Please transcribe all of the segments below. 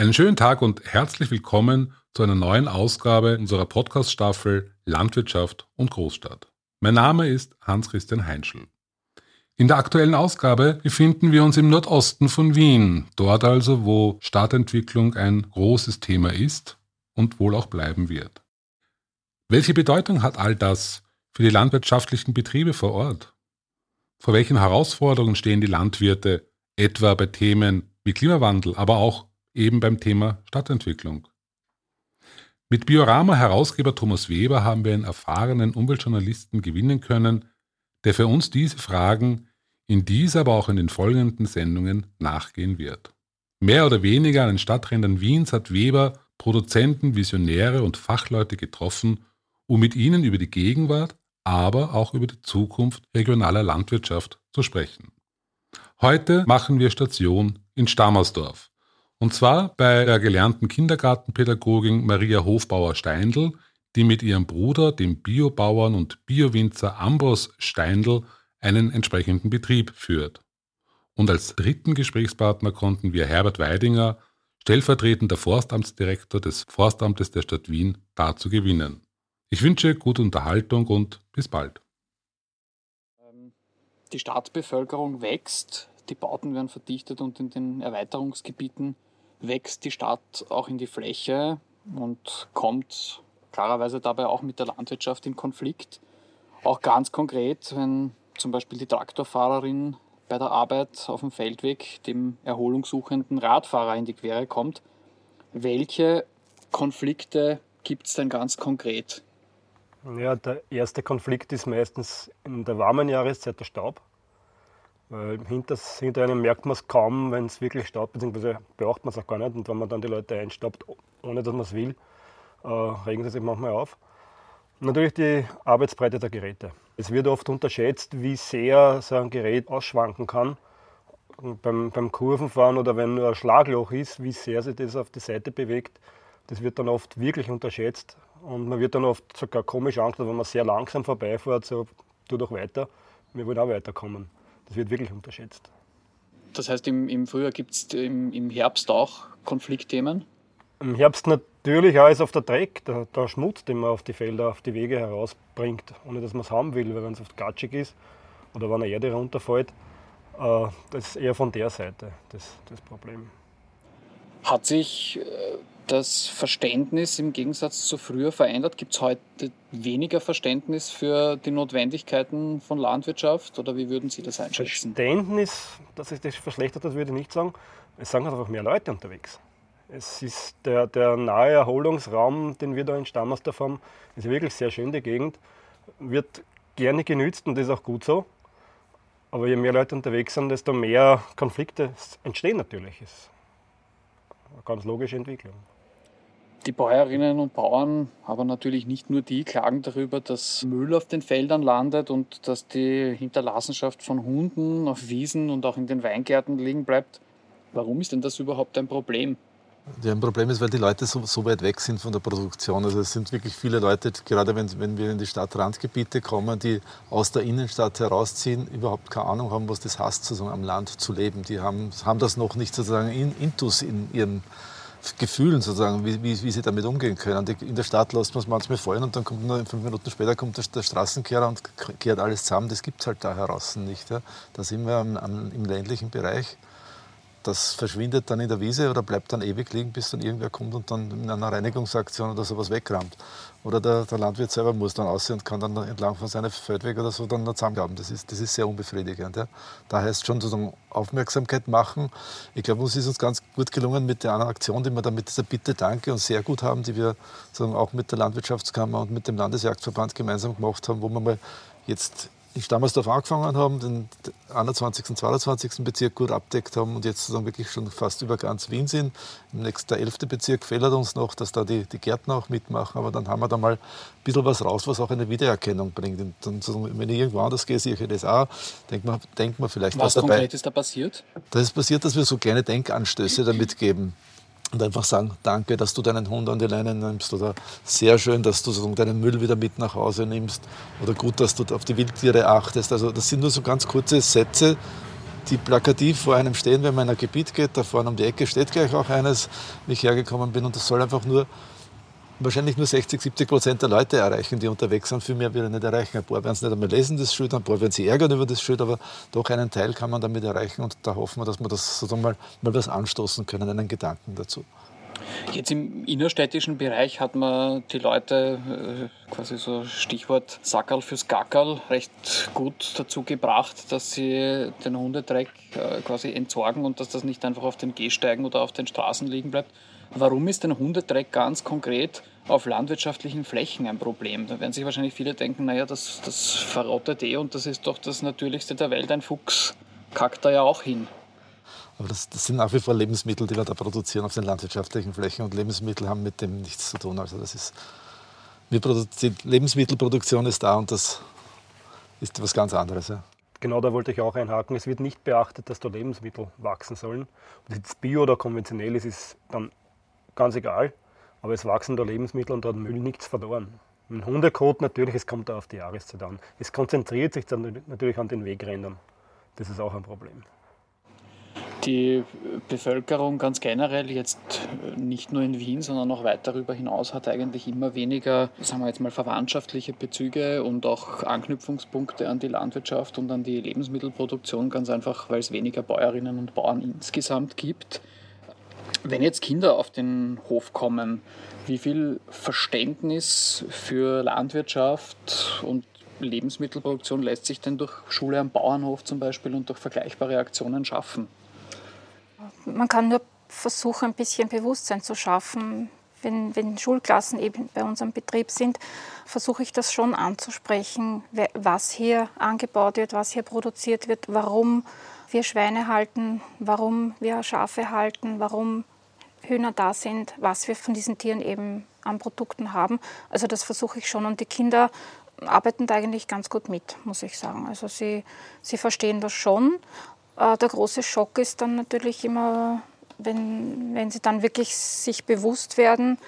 Einen schönen Tag und herzlich willkommen zu einer neuen Ausgabe unserer Podcast-Staffel Landwirtschaft und Großstadt. Mein Name ist Hans-Christian Heinschel. In der aktuellen Ausgabe befinden wir uns im Nordosten von Wien, dort also, wo Stadtentwicklung ein großes Thema ist und wohl auch bleiben wird. Welche Bedeutung hat all das für die landwirtschaftlichen Betriebe vor Ort? Vor welchen Herausforderungen stehen die Landwirte, etwa bei Themen wie Klimawandel, aber auch eben beim Thema Stadtentwicklung. Mit Biorama-Herausgeber Thomas Weber haben wir einen erfahrenen Umweltjournalisten gewinnen können, der für uns diese Fragen in dieser, aber auch in den folgenden Sendungen nachgehen wird. Mehr oder weniger an den Stadträndern Wiens hat Weber Produzenten, Visionäre und Fachleute getroffen, um mit ihnen über die Gegenwart, aber auch über die Zukunft regionaler Landwirtschaft zu sprechen. Heute machen wir Station in Stammersdorf, und zwar bei der gelernten Kindergartenpädagogin Maria Hofbauer-Steindl, die mit ihrem Bruder, dem Biobauern und Biowinzer Ambros Steindl, einen entsprechenden Betrieb führt. Und als dritten Gesprächspartner konnten wir Herbert Weidinger, stellvertretender Forstamtsdirektor des Forstamtes der Stadt Wien, dazu gewinnen. Ich wünsche gute Unterhaltung und bis bald. Ähm, die Stadtbevölkerung wächst, die Bauten werden verdichtet und in den Erweiterungsgebieten wächst die Stadt auch in die Fläche und kommt klarerweise dabei auch mit der Landwirtschaft in Konflikt. Auch ganz konkret, wenn zum Beispiel die Traktorfahrerin bei der Arbeit auf dem Feldweg dem erholungssuchenden Radfahrer in die Quere kommt. Welche Konflikte gibt es denn ganz konkret? Ja, der erste Konflikt ist meistens in der warmen Jahreszeit der Staub. Weil hinter, hinter einem merkt man es kaum, wenn es wirklich staubt, beziehungsweise beachtet man es auch gar nicht. Und wenn man dann die Leute einstaubt, ohne dass man es will, äh, regen sie sich manchmal auf. Natürlich die Arbeitsbreite der Geräte. Es wird oft unterschätzt, wie sehr so ein Gerät ausschwanken kann. Beim, beim Kurvenfahren oder wenn nur ein Schlagloch ist, wie sehr sich das auf die Seite bewegt, das wird dann oft wirklich unterschätzt. Und man wird dann oft sogar komisch angeschaut, wenn man sehr langsam vorbeifährt, so, tu doch weiter. Wir wollen auch weiterkommen. Das wird wirklich unterschätzt. Das heißt, im, im Frühjahr gibt es im, im, Herbst auch Konfliktthemen? Im Herbst natürlich ist auf der Dreck, der, der, Schmutz, den man auf die Felder, auf die Wege herausbringt, ohne dass man es haben will, weil wenn es oft gatschig ist oder wenn eine Erde runterfällt, äh, das ist eher von der Seite das, das Problem. Hat sich äh, das Verständnis im Gegensatz zu früher verändert? Gibt es heute weniger Verständnis für die Notwendigkeiten von Landwirtschaft oder wie würden Sie das einschätzen? Verständnis, dass sich das verschlechtert hat, würde ich nicht sagen. Es sind halt einfach mehr Leute unterwegs. Es ist der, der nahe Erholungsraum, den wir da in Stammersdorf haben, ist wirklich sehr schön, die Gegend. Wird gerne genützt und das ist auch gut so. Aber je mehr Leute unterwegs sind, desto mehr Konflikte entstehen natürlich. Ist eine ganz logische Entwicklung. Die Bäuerinnen und Bauern, aber natürlich nicht nur die, klagen darüber, dass Müll auf den Feldern landet und dass die Hinterlassenschaft von Hunden auf Wiesen und auch in den Weingärten liegen bleibt. Warum ist denn das überhaupt ein Problem? Ja, ein Problem ist, weil die Leute so, so, weit weg sind von der Produktion. Also es sind wirklich viele Leute, gerade wenn, wenn wir in die Stadtrandgebiete kommen, die aus der Innenstadt herausziehen, überhaupt keine Ahnung haben, was das heißt, sozusagen am Land zu leben. Die haben, haben das noch nicht sozusagen in, intus in ihrem Gefühlen sozusagen, wie, wie, wie, sie damit umgehen können. In der Stadt lässt man es manchmal fallen und dann kommt nur fünf Minuten später kommt der, der Straßenkehrer und kehrt alles zusammen. Das gibt es halt da heraus nicht. Ja. Da sind wir am, am, im ländlichen Bereich das verschwindet dann in der Wiese oder bleibt dann ewig liegen, bis dann irgendwer kommt und dann in einer Reinigungsaktion oder sowas wegrammt. Oder der, der Landwirt selber muss dann aussehen und kann dann entlang von seinem Feldweg oder so dann noch zusammengraben. Das ist, das ist sehr unbefriedigend. Ja. Da heißt schon sozusagen Aufmerksamkeit machen. Ich glaube, uns ist uns ganz gut gelungen mit der anderen Aktion, die wir dann mit dieser Bitte Danke und sehr gut haben, die wir sozusagen auch mit der Landwirtschaftskammer und mit dem Landesjagdverband gemeinsam gemacht haben, wo wir mal jetzt in Stammersdorf angefangen haben, den 21. und 22. Bezirk gut abdeckt haben und jetzt sozusagen wirklich schon fast über ganz Wien sind. Im nächsten, der 11. Bezirk fehlt uns noch, dass da die, die Gärtner auch mitmachen, aber dann haben wir da mal ein bisschen was raus, was auch eine Wiedererkennung bringt. Und dann, wenn ich irgendwo anders gehe, sehe ich das auch, denkt man, denkt man vielleicht was, was dabei. Was konkret ist da passiert? Da ist passiert, dass wir so kleine Denkanstöße damit geben und einfach sagen, danke, dass du deinen Hund an die Leine nimmst oder sehr schön, dass du deinen Müll wieder mit nach Hause nimmst oder gut, dass du auf die Wildtiere achtest. Also das sind nur so ganz kurze Sätze, die plakativ vor einem stehen, wenn man in ein Gebiet geht, da vorne um die Ecke steht gleich auch eines, wie ich hergekommen bin. Und das soll einfach nur wahrscheinlich nur 60, 70 Prozent der Leute erreichen, die unterwegs sind. Viel mehr will er nicht erreichen. Ein paar werden es nicht einmal lesen, das Schild, ein paar werden sich ärgern über das Schild, aber doch einen Teil kann man damit erreichen und da hoffen wir, dass wir das sozusagen mal, mal was anstoßen können, einen Gedanken dazu. Jetzt im innerstädtischen Bereich hat man die Leute, äh, quasi so Stichwort Sackerl fürs Gackerl, recht gut dazu gebracht, dass sie den Hundedreck äh, quasi entsorgen und dass das nicht einfach auf den Gehsteigen oder auf den Straßen liegen bleibt. Warum ist denn Hundedreck ganz konkret auf landwirtschaftlichen Flächen ein Problem? Da werden sich wahrscheinlich viele denken, naja, das, das verrottet eh und das ist doch das Natürlichste der Welt. Ein Fuchs kackt da ja auch hin. Aber das, das, sind nach wie vor Lebensmittel, die wir da produzieren auf den landwirtschaftlichen Flächen und Lebensmittel haben mit dem nichts zu tun. Also das ist, wir produzieren, Lebensmittelproduktion ist da und das ist was ganz anderes. Ja. Genau da wollte ich auch einhaken. Es wird nicht beachtet, dass da Lebensmittel wachsen sollen. Ob das bio oder konventionell ist, ist dann ganz egal. Aber es wachsen da Lebensmittel und da hat Müll nichts verloren. Ein Hundekot natürlich, es kommt da auf die Jahreszeit an. Es konzentriert sich dann natürlich an den Wegrändern. Das ist auch ein Problem. Die Bevölkerung ganz generell, jetzt nicht nur in Wien, sondern auch weit darüber hinaus, hat eigentlich immer weniger, sagen wir jetzt mal, verwandtschaftliche Bezüge und auch Anknüpfungspunkte an die Landwirtschaft und an die Lebensmittelproduktion, ganz einfach, weil es weniger Bäuerinnen und Bauern insgesamt gibt. Wenn jetzt Kinder auf den Hof kommen, wie viel Verständnis für Landwirtschaft und Lebensmittelproduktion lässt sich denn durch Schule am Bauernhof zum Beispiel und durch vergleichbare Aktionen schaffen? Man kann nur versuchen, ein bisschen Bewusstsein zu schaffen. Wenn, wenn Schulklassen eben bei unserem Betrieb sind, versuche ich das schon anzusprechen, was hier angebaut wird, was hier produziert wird, warum wir Schweine halten, warum wir Schafe halten, warum Hühner da sind, was wir von diesen Tieren eben an Produkten haben. Also das versuche ich schon und die Kinder arbeiten da eigentlich ganz gut mit, muss ich sagen. Also sie, sie verstehen das schon. Äh, der große Schock ist dann natürlich immer, wenn, wenn sie dann wirklich sich bewusst werden,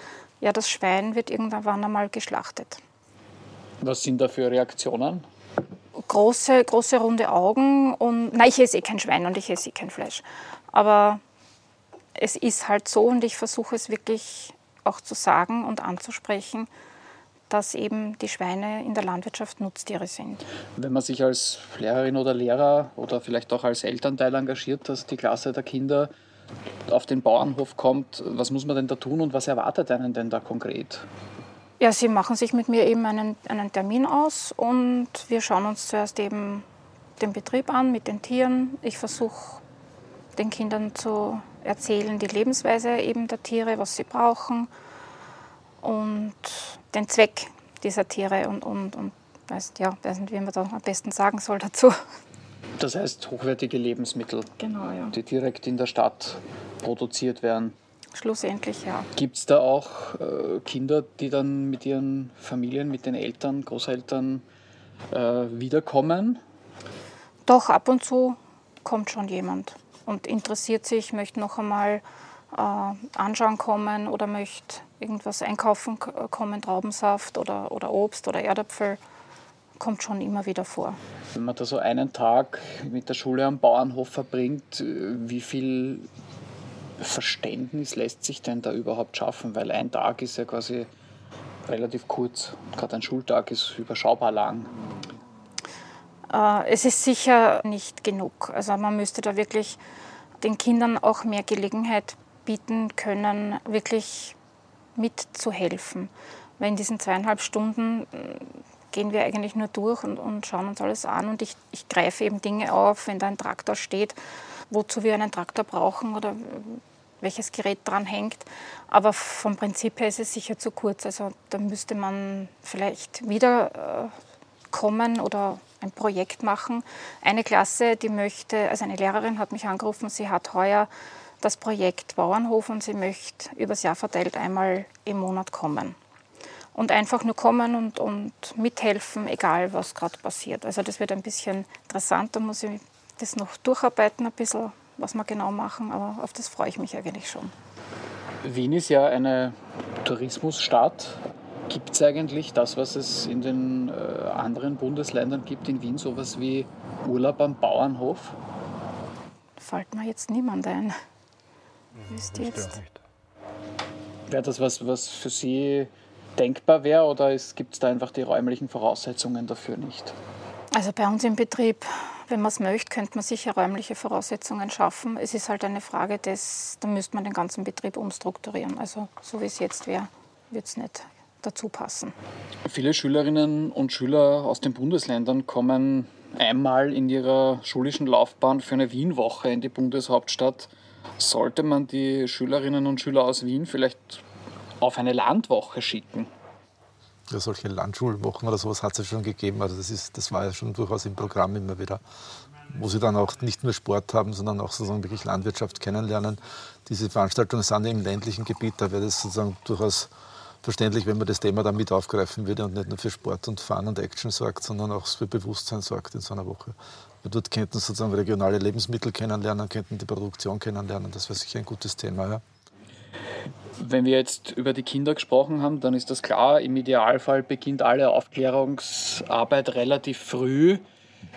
ja, das Schwein wird irgendwann einmal geschlachtet. Was sind da für Reaktionen? große, große runde Augen und nein, ich esse eh kein Schwein und ich esse eh kein Fleisch. Aber es ist halt so und ich versuche es wirklich auch zu sagen und anzusprechen, dass eben die Schweine in der Landwirtschaft Nutztiere sind. Wenn man sich als Lehrerin oder Lehrer oder vielleicht auch als Elternteil engagiert, dass die Klasse der Kinder auf den Bauernhof kommt, was muss man denn da tun und was erwartet einen denn da konkret? Ja, sie machen sich mit mir eben einen, einen Termin aus und wir schauen uns zuerst eben den Betrieb an mit den Tieren. Ich versuche den Kindern zu erzählen, die Lebensweise eben der Tiere, was sie brauchen und den Zweck dieser Tiere und, und, und weiß, ja, weiß nicht, wie man da am besten sagen soll dazu. Das heißt hochwertige Lebensmittel, genau, ja. die direkt in der Stadt produziert werden. Schlussendlich, ja. Gibt es da auch äh, Kinder, die dann mit ihren Familien, mit den Eltern, Großeltern äh, wiederkommen? Doch, ab und zu kommt schon jemand und interessiert sich, möchte noch einmal äh, anschauen kommen oder möchte irgendwas einkaufen kommen, Traubensaft oder, oder Obst oder Erdäpfel. Kommt schon immer wieder vor. Wenn man da so einen Tag mit der Schule am Bauernhof verbringt, äh, wie viel Verständnis lässt sich denn da überhaupt schaffen? Weil ein Tag ist ja quasi relativ kurz. Gerade ein Schultag ist überschaubar lang. Äh, es ist sicher nicht genug. Also man müsste da wirklich den Kindern auch mehr Gelegenheit bieten können, wirklich mitzuhelfen. Weil in diesen zweieinhalb Stunden äh, gehen wir eigentlich nur durch und, und schauen uns alles an und ich, ich greife eben Dinge auf, wenn da ein Traktor steht, wozu wir einen Traktor brauchen oder welches Gerät dran hängt. Aber vom Prinzip her ist es sicher zu kurz. Also da müsste man vielleicht wieder äh, kommen oder ein Projekt machen. Eine Klasse, die möchte, also eine Lehrerin hat mich angerufen, sie hat heuer das Projekt Bauernhof und sie möchte übers Jahr verteilt einmal im Monat kommen. Und einfach nur kommen und, und mithelfen, egal was gerade passiert. Also das wird ein bisschen interessant, da muss ich das noch durcharbeiten ein bisschen, was wir genau machen, aber auf das freue ich mich eigentlich schon. Wien ist ja eine Tourismusstadt. Gibt es eigentlich das, was es in den äh, anderen Bundesländern gibt, in Wien sowas wie Urlaub am Bauernhof? fällt mir jetzt niemand ein. Wisst ihr jetzt? Wäre das was, was für Sie denkbar wäre oder gibt es da einfach die räumlichen Voraussetzungen dafür nicht? Also bei uns im Betrieb, wenn man es möchte, könnte man sicher räumliche Voraussetzungen schaffen. Es ist halt eine Frage des, da müsste man den ganzen Betrieb umstrukturieren. Also so wie es jetzt wäre, wird es nicht dazu passen. Viele Schülerinnen und Schüler aus den Bundesländern kommen einmal in ihrer schulischen Laufbahn für eine Wienwoche in die Bundeshauptstadt. Sollte man die Schülerinnen und Schüler aus Wien vielleicht auf eine Landwoche schicken? Ja, solche Landschulwochen oder sowas hat es ja schon gegeben. Also das, ist, das war ja schon durchaus im Programm immer wieder, wo sie dann auch nicht nur Sport haben, sondern auch sozusagen wirklich Landwirtschaft kennenlernen. Diese Veranstaltungen sind im ländlichen Gebiet, da wäre das sozusagen durchaus verständlich, wenn man das Thema dann mit aufgreifen würde und nicht nur für Sport und Fun und Action sorgt, sondern auch für Bewusstsein sorgt in so einer Woche. Weil dort könnten sozusagen regionale Lebensmittel kennenlernen, könnten die Produktion kennenlernen. Das wäre sicher ein gutes Thema. Ja. Wenn wir jetzt über die Kinder gesprochen haben, dann ist das klar, im Idealfall beginnt alle Aufklärungsarbeit relativ früh.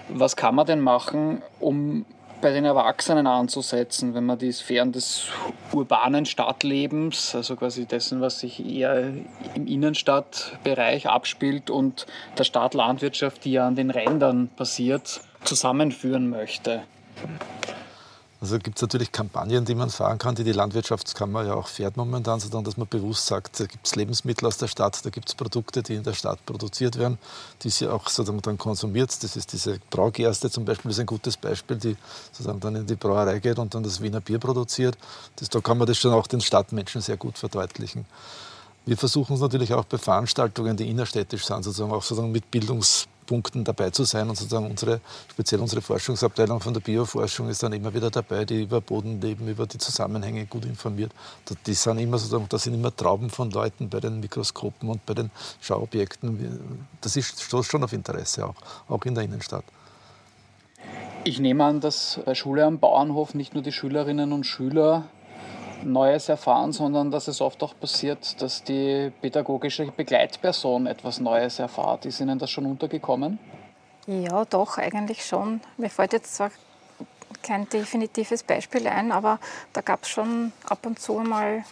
Was kann man denn machen, um bei den Erwachsenen anzusetzen, wenn man die Sphären des urbanen Stadtlebens, also quasi dessen, was sich eher im Innenstadtbereich abspielt und der Stadtlandwirtschaft, die ja an den Rändern passiert, zusammenführen möchte? Also gibt es natürlich Kampagnen, die man fahren kann, die die Landwirtschaftskammer ja auch fährt momentan, sondern dass man bewusst sagt, da gibt es Lebensmittel aus der Stadt, da gibt es Produkte, die in der Stadt produziert werden, die sie auch sozusagen dann konsumiert. Das ist diese Braugerste zum Beispiel, das ist ein gutes Beispiel, die sozusagen dann in die Brauerei geht und dann das Wiener Bier produziert. Das, da kann man das schon auch den Stadtmenschen sehr gut verdeutlichen. Wir versuchen es natürlich auch bei Veranstaltungen, die innerstädtisch sind, sozusagen auch sozusagen mit Bildungs Punkten dabei zu sein. Und sozusagen unsere, speziell unsere Forschungsabteilung von der Bioforschung ist dann immer wieder dabei, die über Bodenleben, über die Zusammenhänge gut informiert. Die sind immer sozusagen, da sind immer Trauben von Leuten bei den Mikroskopen und bei den Schauobjekten. Das ist, stoßt schon auf Interesse auch, auch in der Innenstadt. Ich nehme an, dass bei Schule am Bauernhof nicht nur die Schülerinnen und Schüler Neues erfahren, sondern dass es oft auch passiert, dass die pädagogische Begleitperson etwas Neues erfahrt. Ist Ihnen das schon untergekommen? Ja, doch, eigentlich schon. Mir fällt jetzt zwar kein definitives Beispiel ein, aber da gab es schon ab und zu mal,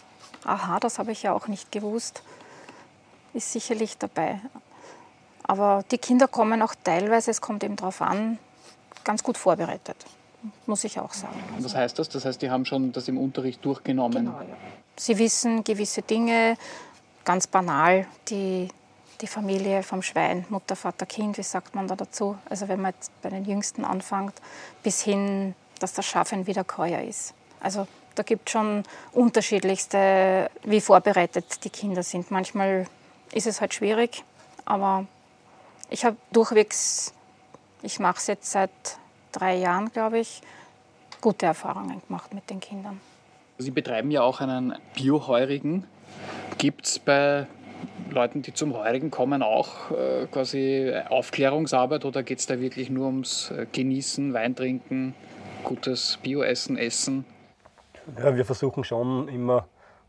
aha, das habe ich ja auch nicht gewusst, ist sicherlich dabei. Aber die Kinder kommen auch teilweise, es kommt eben darauf an, ganz gut vorbereitet muss ich auch sagen. Was heißt das? Das heißt, die haben schon das im Unterricht durchgenommen? Genau, ja. Sie wissen gewisse Dinge, ganz banal, die, die Familie vom Schwein, Mutter, Vater, Kind, wie sagt man da dazu? Also wenn man jetzt bei den Jüngsten anfängt, bis hin, dass das Schaf ein Wiederkäuer ist. Also da gibt es schon unterschiedlichste, wie vorbereitet die Kinder sind. Manchmal ist es halt schwierig, aber ich habe durchwegs, ich mache es jetzt seit drei Jahren, glaube ich, gute Erfahrungen gemacht mit den Kindern. Sie betreiben ja auch einen Bioheurigen. Gibt es bei Leuten, die zum Heurigen kommen, auch äh, quasi Aufklärungsarbeit oder geht es da wirklich nur ums äh, Genießen, Wein trinken, gutes Bioessen, Essen? Ja, wir versuchen schon immer,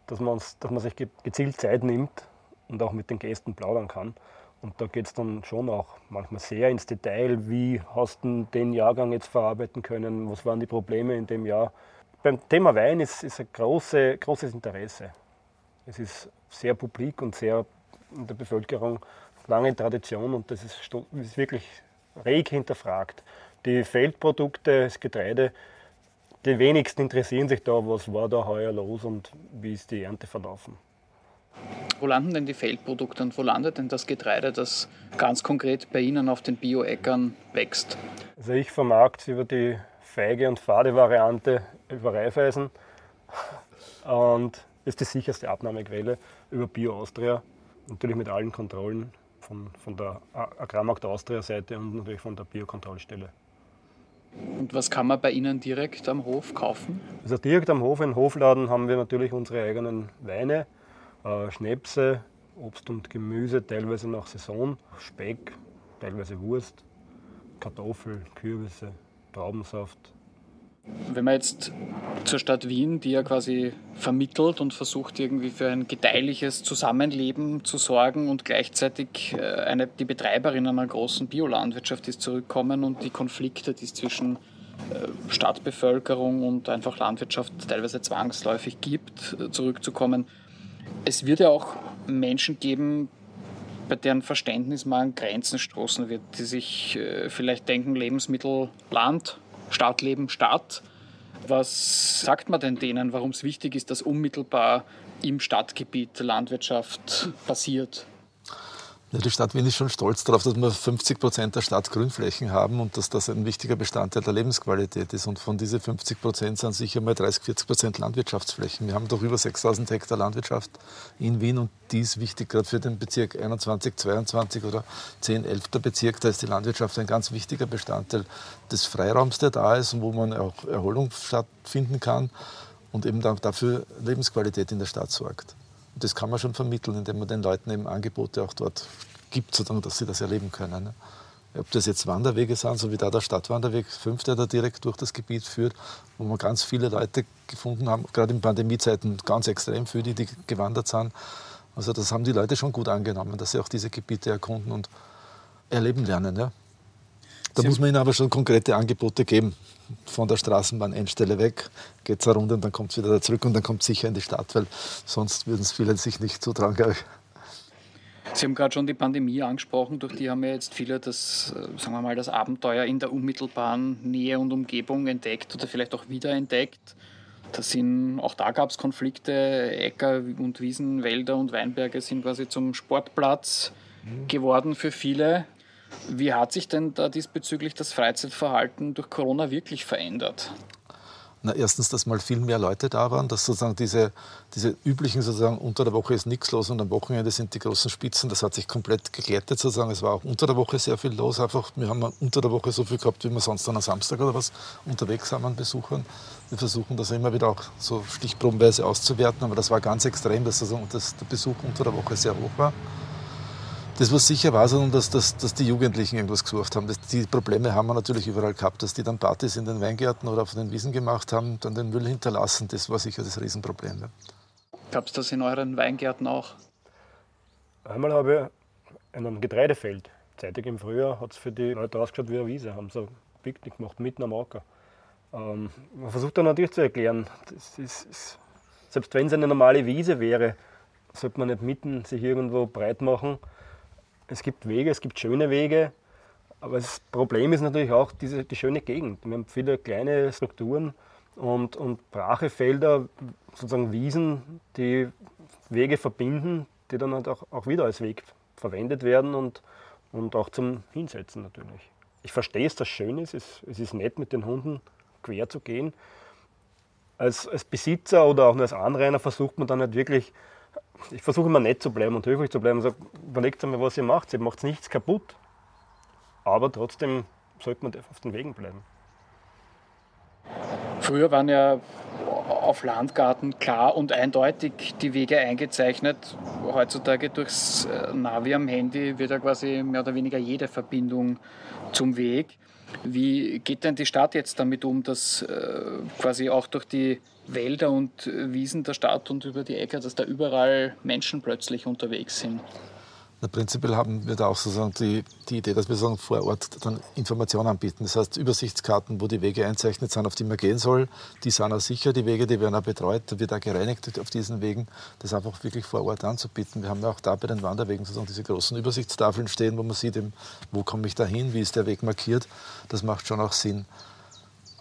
dass man, uns, dass man sich gezielt Zeit nimmt und auch mit den Gästen plaudern kann. Und da geht es dann schon auch manchmal sehr ins Detail. Wie hast du den Jahrgang jetzt verarbeiten können? Was waren die Probleme in dem Jahr? Beim Thema Wein ist, ist ein große, großes Interesse. Es ist sehr publik und sehr in der Bevölkerung lange Tradition und das ist, ist wirklich reg hinterfragt. Die Feldprodukte, das Getreide, die wenigsten interessieren sich da, was war da heuer los und wie ist die Ernte verlaufen. Wo landen denn die Feldprodukte und wo landet denn das Getreide, das ganz konkret bei Ihnen auf den Bio-Äckern wächst? Also ich vermarkte über die feige und fade Variante über Reifeisen und ist die sicherste Abnahmequelle über Bio Austria, natürlich mit allen Kontrollen von, von der Agrarmarkt Austria Seite und natürlich von der Biokontrollstelle. Und was kann man bei Ihnen direkt am Hof kaufen? Also direkt am Hof, in Hofladen, haben wir natürlich unsere eigenen Weine, Schnäpse, Obst und Gemüse, teilweise nach Saison, Speck, teilweise Wurst, Kartoffel, Kürbisse, Traubensaft. Wenn man jetzt zur Stadt Wien, die ja quasi vermittelt und versucht irgendwie für ein gedeihliches Zusammenleben zu sorgen und gleichzeitig äh, eine, die Betreiberin einer großen Biolandwirtschaft ist zurückkommen und die Konflikte, die es zwischen äh, Stadtbevölkerung und einfach Landwirtschaft teilweise zwangsläufig gibt, äh, zurückzukommen. Es wird ja auch Menschen geben, bei deren Verständnis man an Grenzen stoßen wird, die sich äh, vielleicht denken, Lebensmittel Land, Stadtleben Stadt. Was sagt man denn denen, warum es wichtig ist, dass unmittelbar im Stadtgebiet Landwirtschaft passiert? Ja, die Stadt Wien ist schon stolz darauf, dass wir 50 Prozent der Stadt Grünflächen haben und dass das ein wichtiger Bestandteil der Lebensqualität ist. Und von diesen 50 Prozent sind sicher mal 30, 40 Prozent Landwirtschaftsflächen. Wir haben doch über 6000 Hektar Landwirtschaft in Wien und die ist wichtig, gerade für den Bezirk 21, 22 oder 10, 11. Bezirk. Da ist die Landwirtschaft ein ganz wichtiger Bestandteil des Freiraums, der da ist und wo man auch Erholung stattfinden kann und eben dafür Lebensqualität in der Stadt sorgt. Und das kann man schon vermitteln, indem man den Leuten eben Angebote auch dort gibt, sozusagen, dass sie das erleben können. Ne? Ob das jetzt Wanderwege sind, so wie da der Stadtwanderweg 5, der da direkt durch das Gebiet führt, wo wir ganz viele Leute gefunden haben, gerade in Pandemiezeiten ganz extrem viele, die gewandert sind. Also das haben die Leute schon gut angenommen, dass sie auch diese Gebiete erkunden und erleben lernen. Ja? Da Sie muss man ihnen aber schon konkrete Angebote geben. Von der Straßenbahn-Endstelle weg, geht es eine Runde und dann kommt es wieder zurück und dann kommt es sicher in die Stadt, weil sonst würden es viele sich nicht zutrauen, glaube ich. Sie haben gerade schon die Pandemie angesprochen, durch die haben ja jetzt viele das, äh, sagen wir mal, das Abenteuer in der unmittelbaren Nähe und Umgebung entdeckt oder vielleicht auch wiederentdeckt. Das sind, auch da gab es Konflikte, Äcker und Wiesen, Wälder und Weinberge sind quasi zum Sportplatz mhm. geworden für viele. Wie hat sich denn da diesbezüglich das Freizeitverhalten durch Corona wirklich verändert? Na, erstens, dass mal viel mehr Leute da waren, dass sozusagen diese, diese üblichen sozusagen unter der Woche ist nichts los und am Wochenende sind die großen Spitzen, das hat sich komplett geglättet sozusagen. Es war auch unter der Woche sehr viel los, einfach wir haben unter der Woche so viel gehabt, wie wir sonst an einem Samstag oder was unterwegs haben an Besuchern. Wir versuchen das immer wieder auch so stichprobenweise auszuwerten, aber das war ganz extrem, dass sozusagen das, der Besuch unter der Woche sehr hoch war. Das, was sicher war, sondern dass, dass, dass die Jugendlichen irgendwas gesucht haben. Das, die Probleme haben wir natürlich überall gehabt, dass die dann Partys in den Weingärten oder auf den Wiesen gemacht haben, dann den Müll hinterlassen. Das war sicher das Riesenproblem. Ja. Gab es das in euren Weingärten auch? Einmal habe ich in einem Getreidefeld, zeitig im Frühjahr, hat es für die Leute ausgeschaut wie eine Wiese, haben so Picknick gemacht, mitten am Acker. Ähm, man versucht dann natürlich zu erklären, ist, ist, selbst wenn es eine normale Wiese wäre, sollte man nicht mitten sich irgendwo breit machen es gibt Wege, es gibt schöne Wege, aber das Problem ist natürlich auch diese, die schöne Gegend. Wir haben viele kleine Strukturen und, und brache sozusagen Wiesen, die Wege verbinden, die dann halt auch, auch wieder als Weg verwendet werden und, und auch zum Hinsetzen natürlich. Ich verstehe es, dass schön ist, es, es ist nett mit den Hunden quer zu gehen. Als, als Besitzer oder auch nur als Anrainer versucht man dann halt wirklich ich versuche immer nett zu bleiben und höflich zu bleiben sage, überlegt einmal, was ihr macht. Ihr macht nichts kaputt, aber trotzdem sollte man auf den Wegen bleiben. Früher waren ja auf Landgarten klar und eindeutig die Wege eingezeichnet. Heutzutage durchs äh, Navi am Handy wird ja quasi mehr oder weniger jede Verbindung zum Weg. Wie geht denn die Stadt jetzt damit um, dass äh, quasi auch durch die Wälder und Wiesen der Stadt und über die Äcker, dass da überall Menschen plötzlich unterwegs sind? Prinzipiell haben wir da auch sozusagen die, die Idee, dass wir sagen, vor Ort dann Informationen anbieten. Das heißt, Übersichtskarten, wo die Wege einzeichnet sind, auf die man gehen soll, die sind auch sicher, die Wege, die werden auch betreut, da wird auch gereinigt auf diesen Wegen, das einfach wirklich vor Ort anzubieten. Wir haben ja auch da bei den Wanderwegen sozusagen diese großen Übersichtstafeln stehen, wo man sieht, wo komme ich da hin, wie ist der Weg markiert. Das macht schon auch Sinn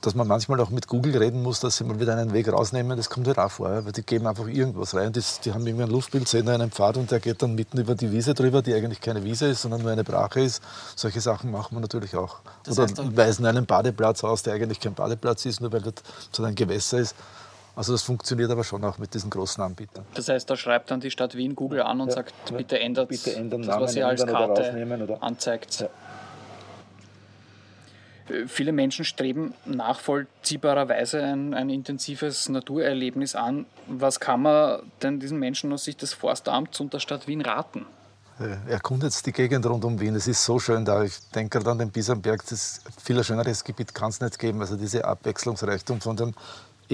dass man manchmal auch mit Google reden muss, dass sie mal wieder einen Weg rausnehmen, das kommt halt auch vor. weil die geben einfach irgendwas rein. Das, die haben irgendwie ein Luftbild, sehen einen Pfad und der geht dann mitten über die Wiese drüber, die eigentlich keine Wiese ist, sondern nur eine Brache ist. Solche Sachen machen wir natürlich auch. Das Oder heißt, weisen einen Badeplatz aus, der eigentlich kein Badeplatz ist, nur weil dort so ein Gewässer ist. Also das funktioniert aber schon auch mit diesen großen Anbietern. Das heißt, da schreibt dann die Stadt Wien Google an und ja, sagt, ja, bitte ändert bitte ändern, das, was ihr als Karte oder oder anzeigt. Ja. Viele Menschen streben nachvollziehbarerweise ein, ein, intensives Naturerlebnis an. Was kann man denn diesen Menschen aus Sicht des Forstamts und der Stadt Wien raten? Äh, erkundet die Gegend rund um Wien. Es ist so schön da. Ich denke gerade an den Bisernberg. Das viel schöneres Gebiet kann es nicht geben. Also diese Abwechslungsreichtum von den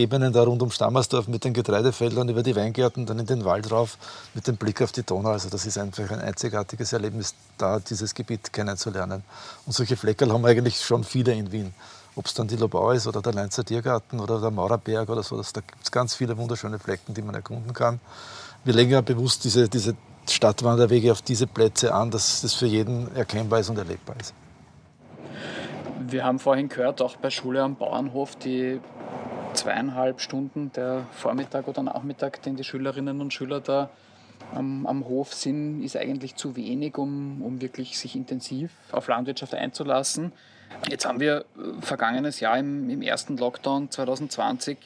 Ebenen da rund um Stammersdorf mit den Getreidefeldern über die Weingärten, dann in den Wald rauf mit dem Blick auf die Donau. Also das ist einfach ein einzigartiges Erlebnis, da dieses Gebiet kennenzulernen. Und solche Fleckerl haben eigentlich schon viele in Wien. ob es dann die Lobau ist oder der Leinzer Tiergarten oder der Maurerberg oder so. da gibt es ganz viele wunderschöne Flecken, die man erkunden kann. Wir legen ja bewusst diese, diese Stadtwanderwege auf diese Plätze an, dass das für jeden erkennbar ist und erlebbar ist. Wir haben vorhin gehört, auch bei Schule am Bauernhof, die zweieinhalb Stunden der Vormittag oder Nachmittag, den die Schülerinnen und Schüler da am, am Hof sind, ist eigentlich zu wenig, um, um wirklich sich intensiv auf Landwirtschaft einzulassen. Jetzt haben wir äh, vergangenes Jahr im, im ersten Lockdown 2020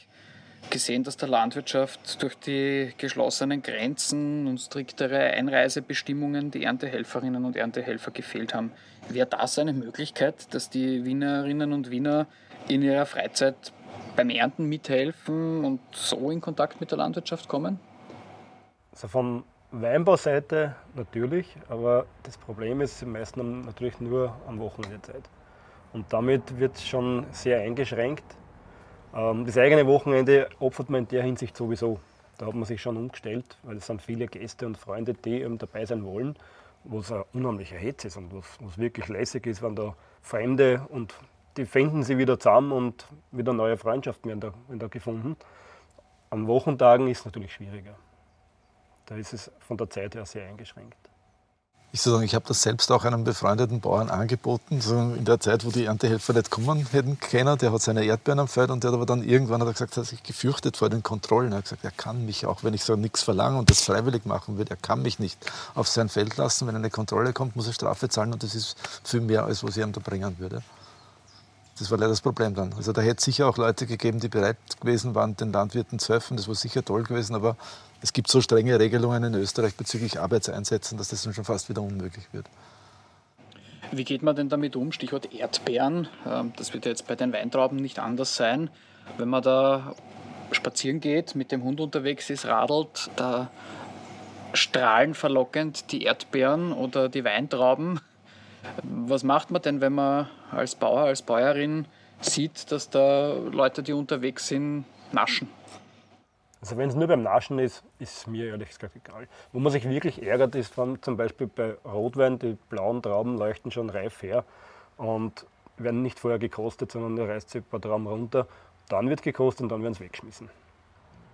gesehen, dass der Landwirtschaft durch die geschlossenen Grenzen und striktere Einreisebestimmungen die Erntehelferinnen und Erntehelfer gefehlt haben. Wäre das eine Möglichkeit, dass die Wienerinnen und Wiener in ihrer Freizeit beim Ernten mithelfen und so in Kontakt mit der Landwirtschaft kommen? Also von Weinbauseite natürlich, aber das Problem ist, die meisten haben natürlich nur am Wochenende Zeit. Und damit wird es schon sehr eingeschränkt. Ähm, das eigene Wochenende opfert man in der Hinsicht sowieso. Da hat man sich schon umgestellt, weil es sind viele Gäste und Freunde, die eben dabei sein wollen, wo es ein unheimlicher Hetz ist und wo es wirklich lässig ist, wenn da Fremde und die finden sie wieder zusammen und wieder neue Freundschaften werden da, werden da gefunden. An Wochentagen ist es natürlich schwieriger. Da ist es von der Zeit her sehr eingeschränkt. Ich ich habe das selbst auch einem befreundeten Bauern angeboten, so in der Zeit, wo die Erntehelfer nicht kommen hätten können. Der hat seine Erdbeeren am Feld und der hat aber dann irgendwann hat er gesagt, er hat sich gefürchtet vor den Kontrollen. Er hat gesagt, er kann mich auch, wenn ich so nichts verlange und das freiwillig machen würde, er kann mich nicht auf sein Feld lassen. Wenn eine Kontrolle kommt, muss er Strafe zahlen und das ist viel mehr, als was ich ihm da bringen würde. Das war leider das Problem dann. Also da hätte es sicher auch Leute gegeben, die bereit gewesen waren, den Landwirten zu helfen. Das war sicher toll gewesen, aber es gibt so strenge Regelungen in Österreich bezüglich Arbeitseinsätzen, dass das dann schon fast wieder unmöglich wird. Wie geht man denn damit um? Stichwort Erdbeeren. Ähm, das wird jetzt bei den Weintrauben nicht anders sein. Wenn man da spazieren geht, mit dem Hund unterwegs ist, radelt, da strahlen verlockend die Erdbeeren oder die Weintrauben. Was macht man denn, wenn man als Bauer, als Bäuerin sieht, dass da Leute, die unterwegs sind, naschen? Also wenn es nur beim Naschen ist, ist es mir ehrlich gesagt egal. Wo man sich wirklich ärgert, ist, wenn zum Beispiel bei Rotwein die blauen Trauben leuchten schon reif her und werden nicht vorher gekostet, sondern da reißt sie ein paar Trauben runter. Dann wird gekostet und dann werden sie weggeschmissen.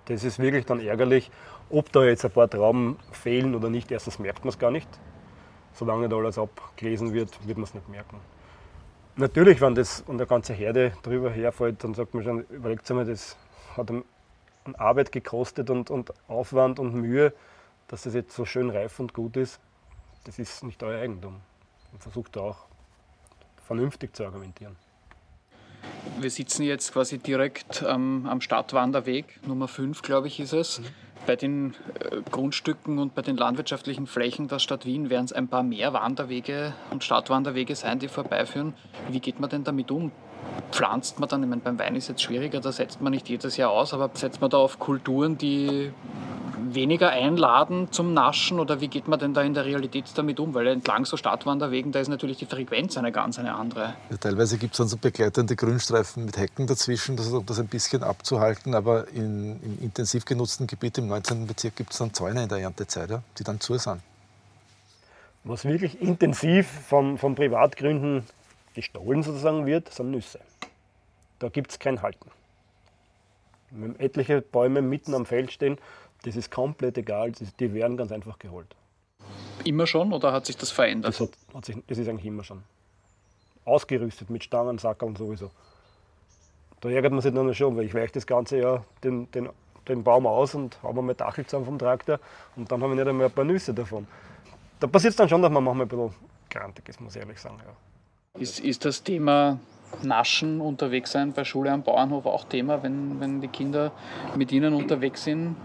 Das ist wirklich dann ärgerlich. Ob da jetzt ein paar Trauben fehlen oder nicht, erstens merkt man es gar nicht solange nicht alles abgelesen wird, wird man es nicht merken. Natürlich, wenn das und eine ganze Herde drüber herfällt, dann sagt man schon, überlegt sich mal, das hat an Arbeit gekostet und, und Aufwand und Mühe, dass das jetzt so schön reif und gut ist. Das ist nicht euer Eigentum. Man versucht auch vernünftig zu argumentieren. Wir sitzen jetzt quasi direkt ähm, am Stadtwanderweg, Nummer 5, glaube ich, ist es. Mhm. Bei den äh, Grundstücken und bei den landwirtschaftlichen Flächen der Stadt Wien werden es ein paar mehr Wanderwege und Stadtwanderwege sein, die vorbeiführen. Wie geht man denn damit um? Pflanzt man dann, ich meine, beim Wein ist es jetzt schwieriger, da setzt man nicht jedes Jahr aus, aber setzt man da auf Kulturen, die weniger einladen zum Naschen oder wie geht man denn da in der Realität damit um? Weil entlang so Stadtwanderwegen, da ist natürlich die Frequenz eine ganz eine andere. Ja, teilweise gibt es dann so begleitende Grünstreifen mit Hecken dazwischen, das, um das ein bisschen abzuhalten, aber in, im intensiv genutzten Gebiet im 19. Bezirk gibt es dann Zäune in der Erntezeit, ja, die dann zu sind. Was wirklich intensiv von, von Privatgründen gestohlen sozusagen wird, sind Nüsse. Da gibt es kein Halten. Wenn etliche Bäume mitten am Feld stehen, das ist komplett egal, die werden ganz einfach geholt. Immer schon oder hat sich das verändert? Das, hat, hat sich, das ist eigentlich immer schon. Ausgerüstet mit Stangen, Sackeln sowieso. Da ärgert man sich dann schon, weil ich weiche das ganze Jahr den, den, den Baum aus und habe mir Dachel zusammen vom Traktor und dann habe ich nicht einmal ein paar Nüsse davon. Da passiert es dann schon, dass man manchmal ein bisschen grantig ist, muss ich ehrlich sagen. Ja. Ist, ist das Thema Naschen unterwegs sein bei Schule am Bauernhof auch Thema, wenn, wenn die Kinder mit Ihnen unterwegs sind?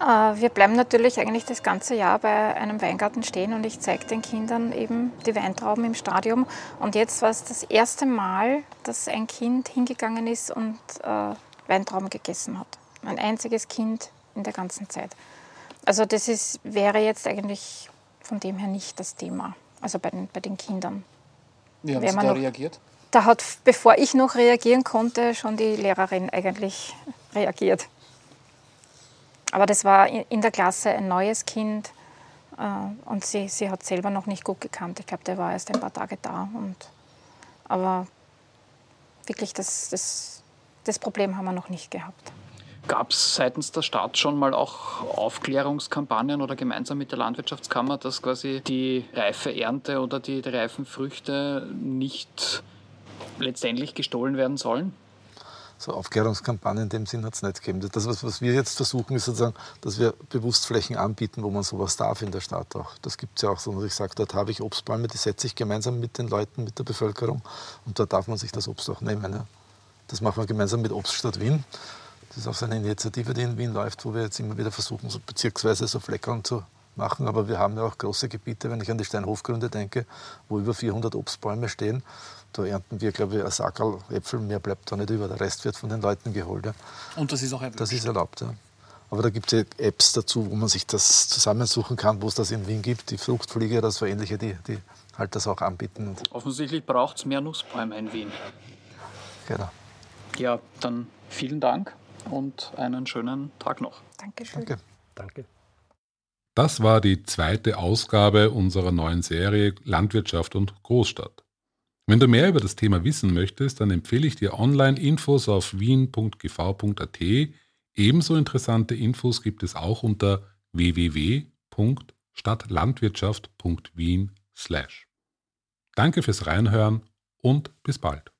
Äh, wir bleiben natürlich eigentlich das ganze Jahr bei einem Weingarten stehen und ich zeige den Kindern eben die Weintrauben im Stadium. Und jetzt war es das erste Mal, dass ein Kind hingegangen ist und äh, Weintrauben gegessen hat. Ein einziges Kind in der ganzen Zeit. Also das ist, wäre jetzt eigentlich von dem her nicht das Thema, also bei den, bei den Kindern. Wie haben Sie da noch, reagiert? Da hat, bevor ich noch reagieren konnte, schon die Lehrerin eigentlich reagiert. Aber das war in der Klasse ein neues Kind äh, und sie, sie hat selber noch nicht gut gekannt. Ich glaube, der war erst ein paar Tage da. Und, aber wirklich das, das, das Problem haben wir noch nicht gehabt. Gab es seitens der Stadt schon mal auch Aufklärungskampagnen oder gemeinsam mit der Landwirtschaftskammer, dass quasi die reife Ernte oder die, die reifen Früchte nicht letztendlich gestohlen werden sollen? So Aufklärungskampagnen in dem Sinn hat es nicht gegeben. Das, was, was, wir jetzt versuchen, ist sozusagen, dass wir bewusst Flächen anbieten, wo man sowas darf in der Stadt auch. Das gibt es ja auch so, dass ich sage, dort habe ich Obstbäume, die setze ich gemeinsam mit den Leuten, mit der Bevölkerung und dort darf man sich das Obst auch nehmen. Ja. Das machen wir gemeinsam mit Obststadt Wien. Das ist auch so eine Initiative, die in Wien läuft, wo wir jetzt immer wieder versuchen, so bezirksweise so Fleckern zu machen. Aber wir haben ja auch große Gebiete, wenn ich an die Steinhofgründe denke, wo über 400 Obstbäume stehen. Da ernten wir, glaube ich, ein Sackerl Äpfel, mehr bleibt da nicht über. Der Rest wird von den Leuten geholt. Ja. Und das ist auch erwünscht? Das ist erlaubt, ja. Aber da gibt es ja Apps dazu, wo man sich das zusammensuchen kann, wo es das in Wien gibt. Die Fruchtfliege, das so ähnliche, die, die halt das auch anbieten. Offensichtlich braucht es mehr Nussbäume in Wien. Genau. Ja, dann vielen Dank und einen schönen Tag noch. Dankeschön. Danke. Danke. Das war die zweite Ausgabe unserer neuen Serie Landwirtschaft und Großstadt. Wenn du mehr über das Thema wissen möchtest, dann empfehle ich dir Online-Infos auf wien.gv.at. Ebenso interessante Infos gibt es auch unter www.stadtlandwirtschaft.wien. Danke fürs Reinhören und bis bald.